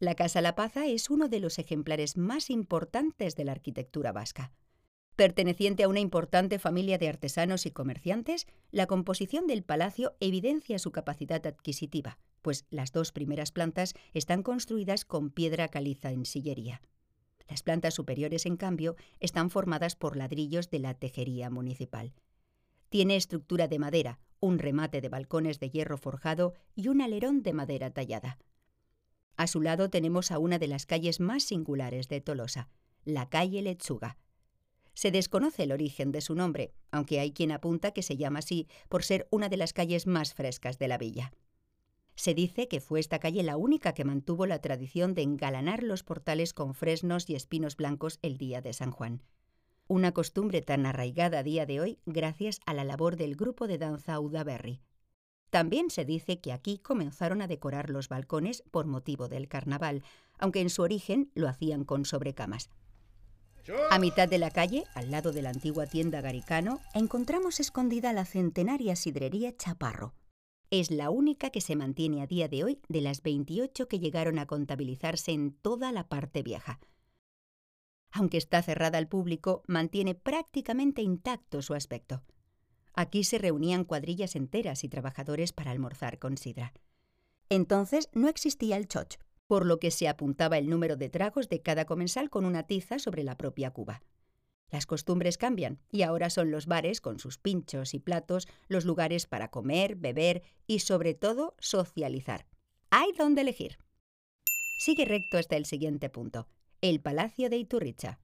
La Casa La Paza es uno de los ejemplares más importantes de la arquitectura vasca. Perteneciente a una importante familia de artesanos y comerciantes, la composición del palacio evidencia su capacidad adquisitiva, pues las dos primeras plantas están construidas con piedra caliza en sillería. Las plantas superiores, en cambio, están formadas por ladrillos de la tejería municipal. Tiene estructura de madera, un remate de balcones de hierro forjado y un alerón de madera tallada. A su lado tenemos a una de las calles más singulares de Tolosa, la calle Lechuga. Se desconoce el origen de su nombre, aunque hay quien apunta que se llama así por ser una de las calles más frescas de la villa. Se dice que fue esta calle la única que mantuvo la tradición de engalanar los portales con fresnos y espinos blancos el día de San Juan. Una costumbre tan arraigada a día de hoy gracias a la labor del grupo de danza Udaberry. También se dice que aquí comenzaron a decorar los balcones por motivo del carnaval, aunque en su origen lo hacían con sobrecamas. A mitad de la calle, al lado de la antigua tienda Garicano, encontramos escondida la centenaria sidrería Chaparro. Es la única que se mantiene a día de hoy de las 28 que llegaron a contabilizarse en toda la parte vieja. Aunque está cerrada al público, mantiene prácticamente intacto su aspecto. Aquí se reunían cuadrillas enteras y trabajadores para almorzar con sidra. Entonces no existía el choch, por lo que se apuntaba el número de tragos de cada comensal con una tiza sobre la propia cuba. Las costumbres cambian y ahora son los bares con sus pinchos y platos los lugares para comer, beber y sobre todo socializar. Hay donde elegir. Sigue recto hasta el siguiente punto, el Palacio de Iturricha.